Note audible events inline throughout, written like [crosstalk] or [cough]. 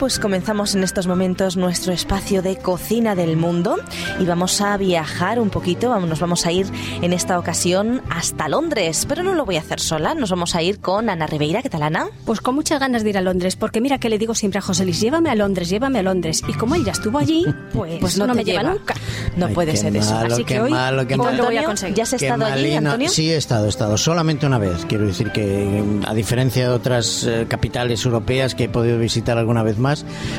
pues comenzamos en estos momentos nuestro espacio de cocina del mundo y vamos a viajar un poquito, nos vamos a ir en esta ocasión hasta Londres, pero no lo voy a hacer sola, nos vamos a ir con Ana Ribeira, ¿qué tal Ana? Pues con muchas ganas de ir a Londres, porque mira que le digo siempre a José Luis, llévame a Londres, llévame a Londres, y como él ya estuvo allí, [laughs] pues, pues no, me lleva. nunca. No puede ser eso. Así que hoy malo, qué malo. voy a conseguir. ¿Ya has estado allí, Antonio? Sí, he estado, he estado, solamente una vez, quiero decir que a diferencia de otras eh, capitales europeas que he podido visitar alguna vez más,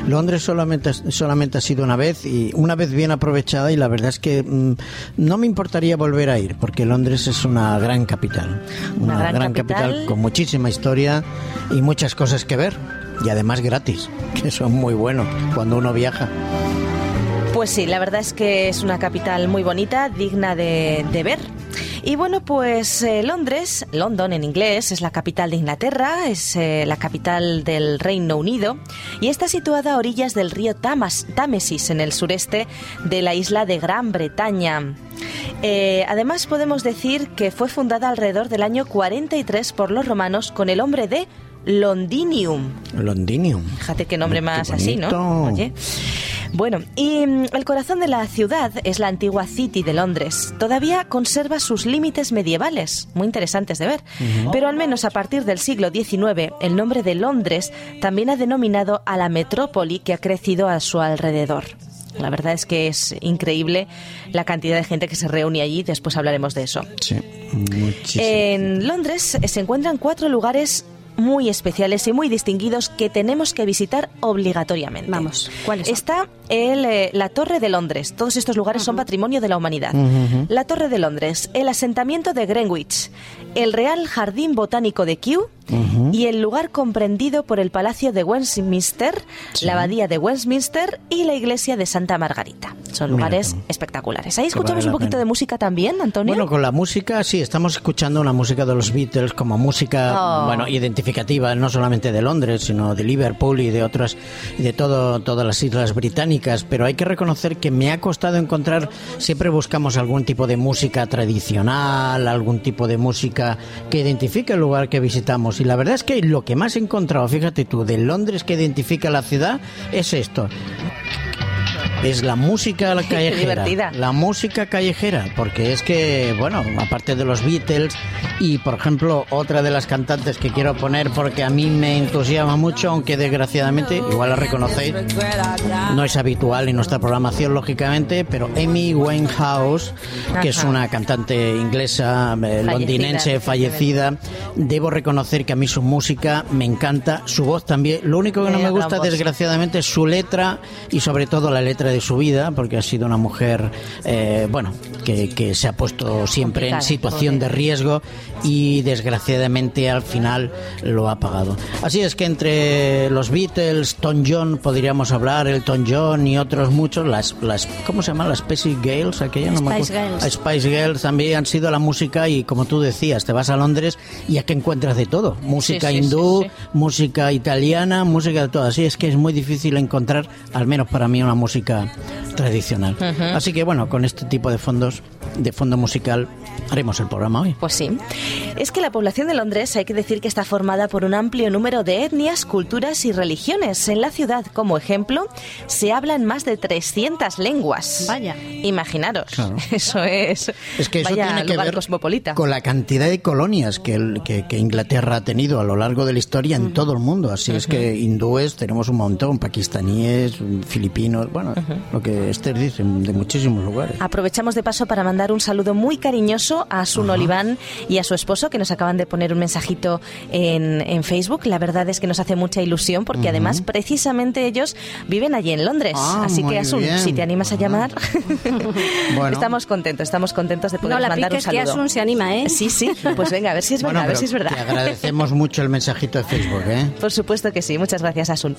Londres solamente, solamente ha sido una vez y una vez bien aprovechada y la verdad es que mm, no me importaría volver a ir porque Londres es una gran capital. Una, gran, capital. con muchísima historia y muchas cosas que ver y además gratis, [laughs] que es muy bueno cuando uno viaja. Pues sí, la verdad es que es una capital muy bonita, digna de, de ver. Y bueno, pues eh, Londres, London en inglés, es la capital de Inglaterra, es eh, la capital del Reino Unido y está situada a orillas del río Támesis en el sureste de la isla de Gran Bretaña. Eh, además podemos decir que fue fundada alrededor del año 43 por los romanos con el nombre de Londinium. Londinium. Fíjate qué nombre más así, ¿no? Oye. Bueno, y mm, el corazón de la ciudad es la antigua City de Londres. Todavía conserva sus límites medievales, muy interesantes de ver. Pero al menos a partir del siglo XIX, el nombre de Londres también ha denominado a la metrópoli que ha crecido a su alrededor. La verdad es que es increíble la cantidad de gente que se reúne allí, después hablaremos de eso. Sí, muchísimo. En Londres se encuentran cuatro lugares muy especiales y muy distinguidos que tenemos que visitar obligatoriamente. Vamos, ¿cuáles Está el, eh, la Torre de Londres. Todos estos lugares son patrimonio de la humanidad. La Torre de Londres, el asentamiento de Greenwich, el Real Jardín Botánico de Kew y el lugar comprendido por el Palacio de Westminster, la Abadía de Westminster y la Iglesia de Santa Margarita. Son lugares espectaculares. Ahí escuchamos un poquito de música también, Antonio. Bueno, con la música sí, estamos escuchando una música de los Beatles como música, oh. bueno, identificativa no solamente de Londres, sino de Liverpool y de otras, de todo, todas las islas británicas. Pero hay que reconocer que me ha costado encontrar. Siempre buscamos algún tipo de música tradicional, algún tipo de música que identifique el lugar que visitamos y la verdad es que lo que más he encontrado, fíjate tú, de Londres que identifica la ciudad es esto es la música [laughs] callejera. La música callejera, porque es que, bueno, aparte de los Beatles y, por ejemplo, otra de las cantantes que quiero poner porque a mí me entusiasma mucho, aunque desgraciadamente, igual la reconocéis, no es habitual en nuestra programación, lógicamente, pero Amy Winehouse, que es una cantante inglesa, eh, londinense, fallecida, debo reconocer que a mí su música me encanta, su voz también. Lo único que no me gusta, desgraciadamente, es su letra y sobre todo la letra de su vida, porque ha sido una mujer, eh, bueno, que, que, se ha puesto siempre en situación de riesgo y desgraciadamente al final lo ha pagado. Así es que entre los Beatles, Tom John, podríamos hablar, el Tom John y otros muchos, las, las ¿cómo se llama? Las Spice Girls, aquella no Spice Girls. Spice Girls también han sido la música y como tú decías, te vas a Londres y aquí encuentras de todo, música hindú, música italiana, música de todo. Así es que es muy difícil encontrar, al menos para mí, una música tradicional. Así que bueno, con este tipo de fondos, de fondo musical, haremos el programa hoy. Pues sí. Es que la población de Londres hay que decir que está formada por un amplio número de etnias, culturas y religiones. En la ciudad, como ejemplo, se hablan más de 300 lenguas. Vaya. Imaginaros. [laughs] Eso es. Es que eso tiene que ver cosmopolita. con la cantidad de colonias que, que, Inglaterra ha tenido a lo largo de la historia en todo el mundo. Así es que hindúes tenemos un montón, pakistaníes, filipinos, bueno, lo que Esther dice, de muchísimos lugares. Aprovechamos de paso para mandar un saludo muy cariñoso a Sun Oliván y a su esposo que nos acaban de poner un mensajito en, en Facebook. La verdad es que nos hace mucha ilusión porque además precisamente ellos viven allí en Londres. Ah, Así que Asun, si te animas a llamar, [laughs] [laughs] estamos contentos, estamos contentos de poder no, la mandar un saludo. que Asun se anima, ¿eh? Sí, sí, pues venga, a ver si es verdad, a ver si es verdad. Te agradecemos mucho el mensajito de Facebook, ¿eh? [laughs] Por supuesto que sí, muchas gracias Asun.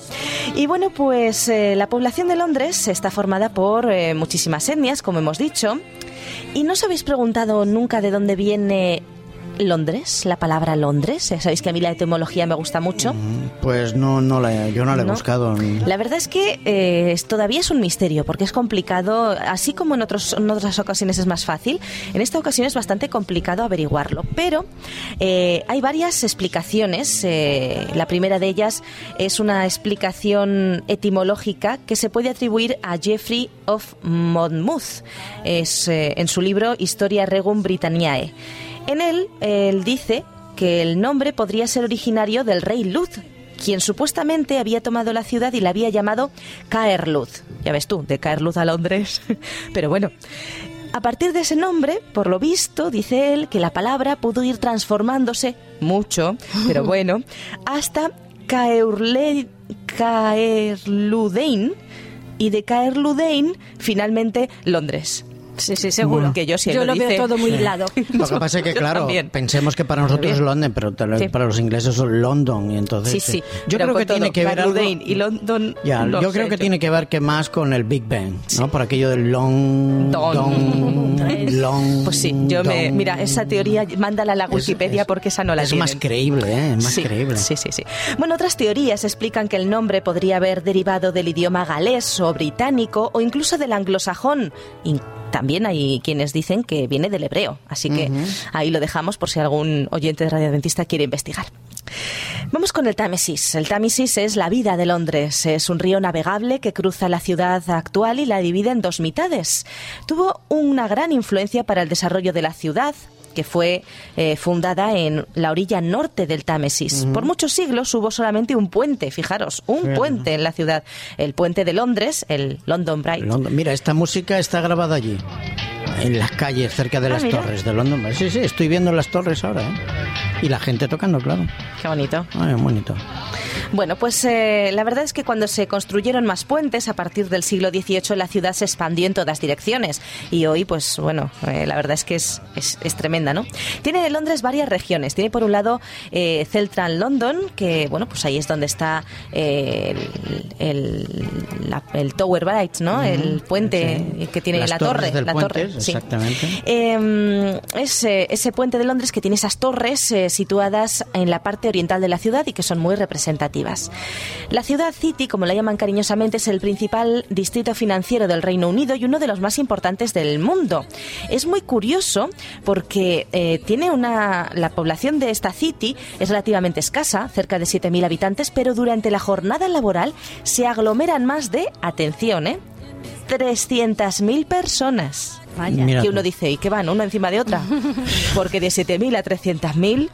Y bueno, pues eh, la población de Londres está formada por eh, muchísimas etnias, como hemos dicho. ¿Y no os habéis preguntado nunca de dónde viene Londres, la palabra Londres? Ya sabéis que a mí la etimología me gusta mucho. Mm, pues no, no la, yo no la he buscado. La verdad es que eh, todavía es un misterio porque es complicado, así como en, otros, en otras ocasiones es más fácil, en esta ocasión es bastante complicado averiguarlo. Pero eh, hay varias explicaciones. Eh, la primera de ellas es una explicación etimológica que se puede atribuir a Jeffrey of Monmouth es, en su libro Historia Regum Britanniae. En él, él dice que el nombre podría ser originario del rey Luz, quien supuestamente había tomado la ciudad y la había llamado Caerluz. Ya ves tú, de Caerluz a Londres. [laughs] Pero bueno, a partir de ese nombre, por lo visto, dice él que la palabra pudo ir transformándose mucho, pero bueno, hasta Caerludein y de Caerludein finalmente Londres. Sí, sí, seguro. Que yo sí lo, veo todo muy hilado. [laughs] Lo que pasa es que, claro, pensemos que para nosotros es London, pero para los ingleses es London. Y entonces, sí, sí. Yo creo que tiene que ver algo... y London... Ya, yo creo que tiene que ver que más con el Big Bang, ¿no? Por aquello del long... Don. [laughs] long pues sí, yo me... Mira, esa teoría, mándala a la Wikipedia porque esa no la Es más creíble, ¿eh? Es más creíble. Sí, sí, sí. Bueno, otras teorías explican que el nombre podría haber derivado del idioma galés o británico o incluso del anglosajón, también hay quienes dicen que viene del hebreo, así que ahí lo dejamos por si algún oyente de Radio Adventista quiere investigar. Vamos con el Támesis. El Támesis es la vida de Londres. Es un río navegable que cruza la ciudad actual y la divide en dos mitades. Tuvo una gran influencia para el desarrollo de la ciudad, que fue eh, fundada en la orilla norte del Támesis. Por muchos siglos hubo solamente un puente, fijaros, un puente en la ciudad. El puente de Londres, el London Bridge. Mira, esta música está grabada allí, en las calles, cerca de ah, las torres de London. Sí, sí, estoy viendo las torres ahora. ¿eh? Y la gente tocando, claro. Qué bonito. Ay, bonito. Bueno, pues eh, la verdad es que cuando se construyeron más puentes a partir del siglo XVIII la ciudad se expandió en todas direcciones y hoy pues bueno, eh, la verdad es que es, es, tremenda, ¿no? Tiene Londres varias regiones. Tiene por un lado eh, Celtran London, que bueno, pues ahí es donde está el, el, Tower Bridge, ¿no? El puente que tiene la torre. la torre, exactamente. Em, es ese puente de Londres que tiene esas torres situadas en la parte oriental de la ciudad y que son muy representativas. La ciudad City, como la llaman cariñosamente, es el principal distrito financiero del Reino Unido y uno de los más importantes del mundo. Es muy curioso porque eh, tiene una la población de esta City es relativamente escasa, cerca de 7.000 habitantes, pero durante la jornada laboral se aglomeran más de, atención, ¿eh? 300.000 personas. Vaya. Que uno dice, ¿y qué van? ¿Una encima de otra? [laughs] Porque de 7.000 a 300.000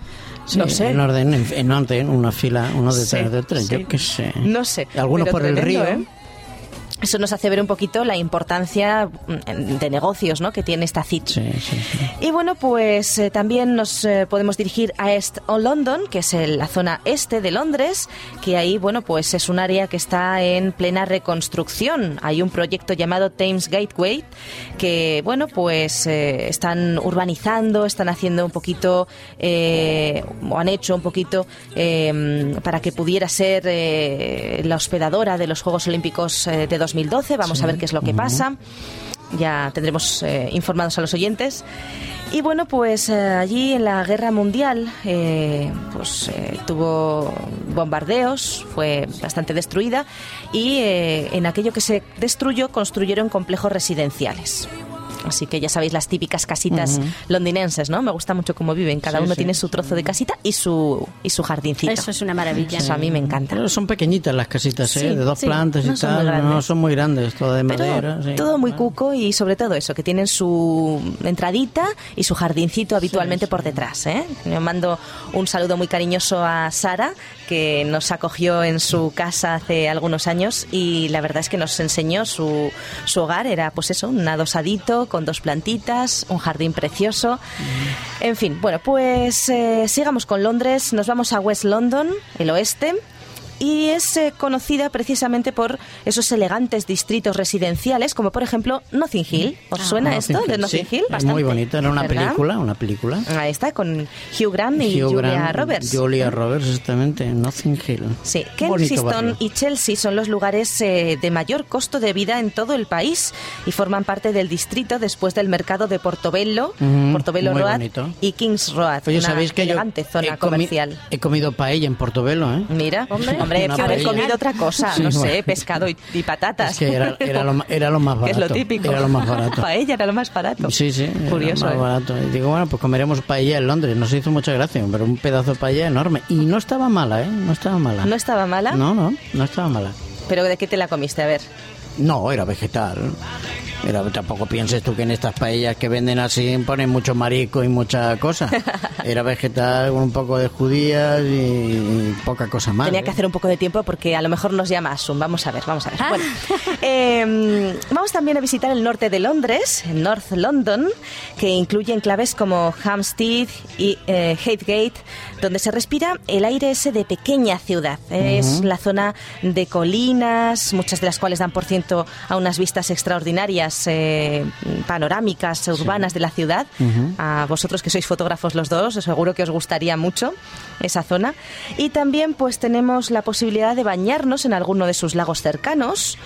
no sé. En orden, en, orden, una fila, uno detrás de otro, yo qué sé. No sé. Algunos por el río. ¿eh? Eso nos hace ver un poquito la importancia mm, de negocios ¿no? que tiene esta city. Y bueno, pues eh, también nos eh, podemos dirigir a East London, que es la zona este de Londres, que ahí, bueno, pues es un área que está en plena reconstrucción. Hay un proyecto llamado Thames Gateway, que, bueno, pues eh, están urbanizando, están haciendo un poquito, o han hecho un poquito para que pudiera ser la hospedadora de los Juegos Olímpicos de 2012. Vamos a ver qué es lo que pasa. Ya tendremos eh, informados a los oyentes. Y bueno, pues eh, allí en la guerra mundial eh, pues tuvo bombardeos, fue bastante destruida y en aquello que se destruyó construyeron complejos residenciales. Así que ya sabéis las típicas casitas londinenses, ¿no? Me gusta mucho cómo viven. Cada uno tiene su trozo de casita y su y su jardincito. Eso es una maravilla. Eso a mí me encanta. son pequeñitas las casitas, ¿eh? de dos plantas y tal. No son muy grandes, todo de madera. todo muy cuco y sobre todo eso, que tienen su entradita y su jardincito habitualmente por detrás. ¿eh? Me mando un saludo muy cariñoso a Sara, que nos acogió en su casa hace algunos años y la verdad es que nos enseñó su, su hogar. Era pues eso, un adosadito con dos plantitas, un jardín precioso. En fin, bueno, pues eh, sigamos con Londres. Nos vamos a West London, el oeste y es eh, conocida precisamente por esos elegantes distritos residenciales, como por ejemplo Nothing Hill. ¿Os Ah, suena esto de Nothing Hill? Es muy bonito, era una ¿verdad? película, una película. Ahí está, con Hugh Grant y Hugh Julia Grant, Roberts. Julia Roberts, exactamente, Nothing Hill. Sí, Kensington y Chelsea son los lugares eh, de mayor costo de vida en todo el país y forman parte del distrito después del mercado de Portobello, Ujú, Portobello Road bonito. y Kings Road, Oye, una ¿sabéis que yo elegante zona he comi- comercial. He comido paella en Portobelo, ¿eh? Mira, hombre, hombre Una haber comido otra cosa, Sí, no sé, bueno. pescado y, y patatas. Es que era, era lo, era lo más [laughs] barato. es lo típico. Era lo más barato. [laughs] Paella era lo más barato. Sí, sí, era Curioso, más ¿eh? barato. Y digo, bueno, pues comeremos paella en Londres. Nos hizo mucha gracia, pero un pedazo de paella enorme. Y no estaba mala, ¿eh? No estaba mala. ¿No estaba mala? No, no, no estaba mala. ¿Pero de qué te la comiste? A ver. No, era vegetal. Era, tampoco pienses tú que en estas paellas que venden así ponen mucho marisco y mucha cosa. [laughs] Era vegetal con un poco de judías y, poca cosa más. Tenía ¿eh? que hacer un poco de tiempo porque a lo mejor nos llama Asun. Vamos a ver, vamos a ver. Bueno, eh, vamos también a visitar el norte de Londres, North London, que incluye enclaves como Hampstead y eh, donde se respira el aire ese de pequeña ciudad. Es la zona de colinas, muchas de las cuales dan por ciento a unas vistas extraordinarias, eh, panorámicas, urbanas de la ciudad. A vosotros que sois fotógrafos los dos, os seguro que os gustaría mucho esa zona. Y también pues tenemos la posibilidad de bañarnos en alguno de sus lagos cercanos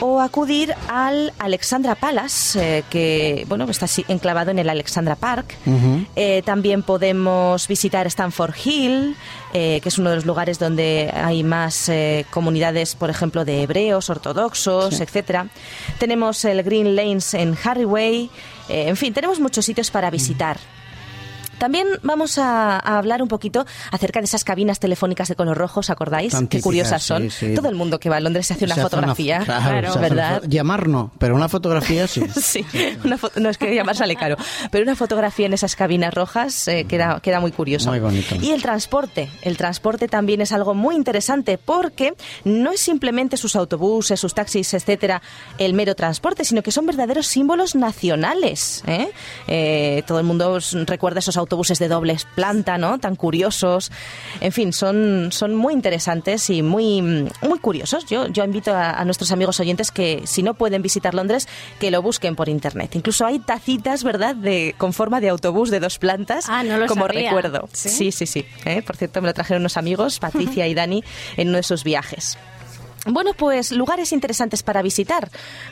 o acudir al Alexandra Palace, eh, que bueno está así enclavado en el Alexandra Park. Eh, también podemos visitar Stanford Hill, eh, que es uno de los lugares donde hay más comunidades, por ejemplo, de hebreos, ortodoxos, etcétera. Tenemos el Green Lanes en Harryway. en fin, tenemos muchos sitios para visitar. También vamos a, a hablar un poquito acerca de esas cabinas telefónicas de color rojo, ¿os acordáis? Tan Qué típicas, curiosas son. sí. Todo el mundo que va a Londres se hace una Se hace fotografía, claro, una ¿verdad? Llamar no, pero una fotografía sí. [laughs] Sí, una no es que llamar sale caro, pero una fotografía en esas cabinas rojas eh, queda, queda muy curioso. Muy bonito. Y el transporte, el transporte también es algo muy interesante porque no es simplemente sus autobuses, sus taxis, etcétera, el mero transporte, sino que son verdaderos símbolos nacionales. ¿eh? Eh, todo el mundo recuerda esos autobuses de doble planta, ¿no? Tan curiosos. En fin, son, son muy interesantes y muy, muy curiosos. Yo, yo invito a, a nuestros amigos oyentes que si no pueden visitar Londres, que lo busquen por internet. Incluso hay tacitas, ¿verdad?, de, con forma de autobús de dos plantas, Ah, no lo como sabía. recuerdo. ¿Sí? Sí, sí, sí. ¿eh? Por cierto, me lo trajeron unos amigos, Patricia y Dani, en uno de sus viajes. Bueno, pues lugares interesantes para visitar.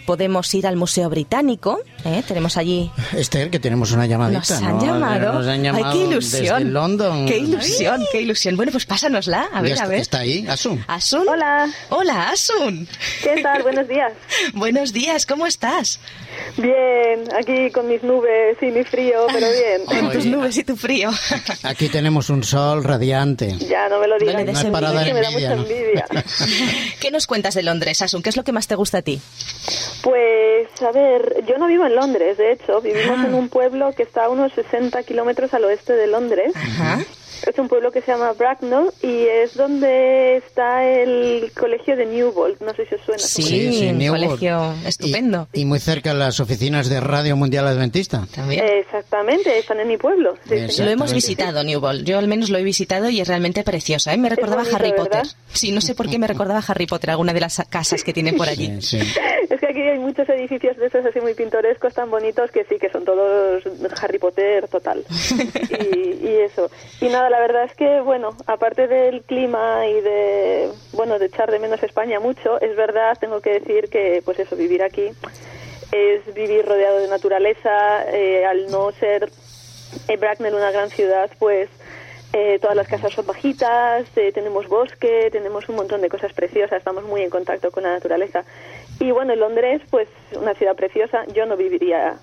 Podemos ir al Museo Británico. ¿eh? Tenemos allí Esther, que tenemos una llamadita. nos han ¿no? llamado. Nos han llamado Ay, qué ilusión. Desde London. Qué ilusión, qué ilusión. Bueno, pues pásanosla. A ver, está, a ver. está ahí, Asun. Asun. Hola, Hola, Asun. ¿qué tal? Buenos días. [laughs] Buenos días, ¿cómo estás? Bien, aquí con mis nubes y mi frío, pero bien. Con tus nubes y tu frío. [laughs] Aquí tenemos un sol radiante. Ya no me lo digas, No le des No es para envidia. dar que me da envidia, mucha ¿no? envidia. [laughs] ¿Qué nos cuentas de Londres, Asun? ¿Qué es lo que más te gusta a ti? Pues, a ver, yo no vivo en Londres, de hecho, vivimos Ah. en un pueblo que está a unos 60 kilómetros al oeste de Londres. Ajá. Es un pueblo que se llama Bracknell y es donde está el colegio de Newbold. No sé si os suena. Sí, un Newport. colegio estupendo. Y, y muy cerca las oficinas de Radio Mundial Adventista. También. Exactamente, están en mi pueblo. Sí, sí. Lo hemos visitado, Newbold. Yo al menos lo he visitado y es realmente preciosa. ¿eh? Me recordaba a bonito, Harry ¿verdad? Potter. Sí, no sé por qué me recordaba a Harry Potter, alguna de las casas que tienen por allí. Sí, sí. Es que aquí hay muchos edificios de esos así muy pintorescos, tan bonitos, que sí, que son todos Harry Potter total. [laughs] Y, y eso. Y nada, la verdad es que, bueno, aparte del clima y de, bueno, de echar de menos España mucho, es verdad, tengo que decir que, pues eso, vivir aquí es vivir rodeado de naturaleza, eh, al no ser eh, Bracknell una gran ciudad, pues eh, todas las casas son bajitas, eh, tenemos bosque, tenemos un montón de cosas preciosas, estamos muy en contacto con la naturaleza. Y bueno, en Londres, pues una ciudad preciosa, yo no viviría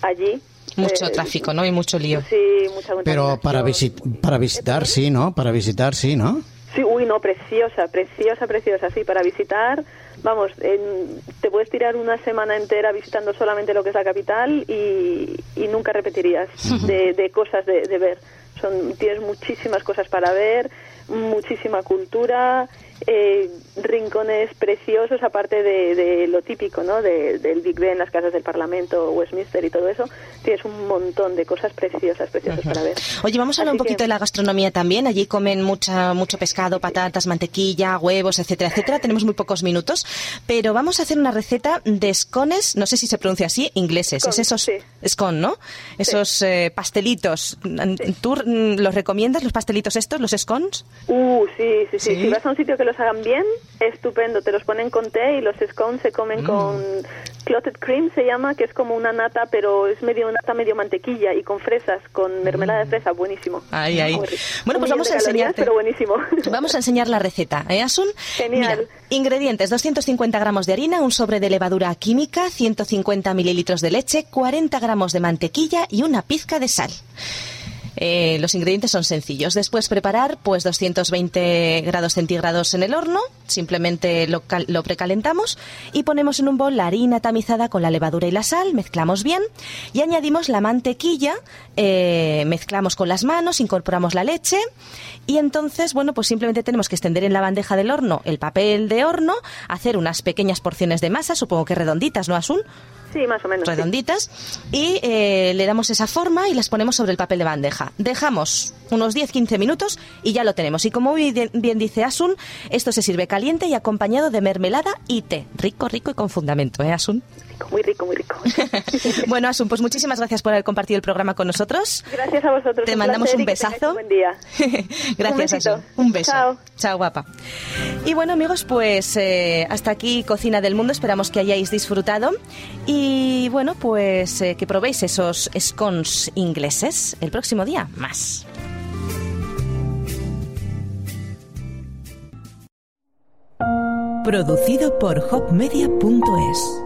allí. Mucho Eh, tráfico, ¿no? Y mucho lío. Sí, mucha Pero para, visit- para visitar, sí, ¿no? Para visitar, sí, ¿no? Sí, uy, no, preciosa, preciosa, preciosa, sí, para visitar, vamos, en- te puedes tirar una semana entera visitando solamente lo que es la capital y, y nunca repetirías de, de cosas de, de ver. Son, tienes muchísimas cosas para ver, muchísima cultura eh, rincones preciosos, aparte de, lo típico, ¿no? del Big Ben, las casas del Parlamento, Westminster y todo eso. Tienes un montón de cosas preciosas, preciosas para ver. Oye, vamos a hablar un poquito de la gastronomía también. Allí comen mucha, mucho pescado, patatas, mantequilla, huevos, etcétera, etcétera. Tenemos muy pocos minutos, pero vamos a hacer una receta de scones, no sé si se pronuncia así, ingleses. es esos scone, ¿no? Esos eh, pastelitos. ¿Tú los recomiendas, los pastelitos estos, los scones? Uh, sí, sí, sí, Si vas a un sitio que los hagan bien, estupendo. Te los ponen con té y los scones se comen mm. con clotted cream, se llama, que es como una nata, pero es medio nata, medio mantequilla y con fresas, con mermelada de fresa, buenísimo. Ahí, ahí. Bueno, pues vamos a enseñarte. Pero buenísimo. [laughs] Vamos a enseñar la receta, ¿eh, Asun? Genial. ingredientes, 250 gramos de harina, un sobre de levadura química, 150 mililitros de leche, 40 gramos de mantequilla y una pizca de sal. Eh, los ingredientes son sencillos. Después preparar pues 220 grados centígrados en el horno, simplemente lo, precalentamos y ponemos en un bol la harina tamizada con la levadura y la sal, mezclamos bien y añadimos la mantequilla, eh, mezclamos con las manos, incorporamos la leche y entonces, bueno, pues simplemente tenemos que extender en la bandeja del horno el papel de horno, hacer unas pequeñas porciones de masa, supongo que redonditas, ¿no, Asun? Sí, más o menos. Redonditas. Y eh, le damos esa forma y las ponemos sobre el papel de bandeja. Dejamos unos 10-15 minutos y ya lo tenemos. Y como bien dice Asun, esto se sirve caliente y acompañado de mermelada y té. Rico, rico y con fundamento, ¿eh, Asun? Muy rico, muy rico. [laughs] bueno, Asun, pues muchísimas gracias por haber compartido el programa con nosotros. Gracias a vosotros. Te mandamos un besazo. Un buen día. [laughs] gracias, un Asun. Un beso. Chao. Chao, guapa. Y bueno, amigos, pues eh, hasta aquí Cocina del Mundo. Esperamos que hayáis disfrutado. Y bueno, pues eh, que probéis esos scones ingleses el próximo día. Más. Producido por hopmedia.es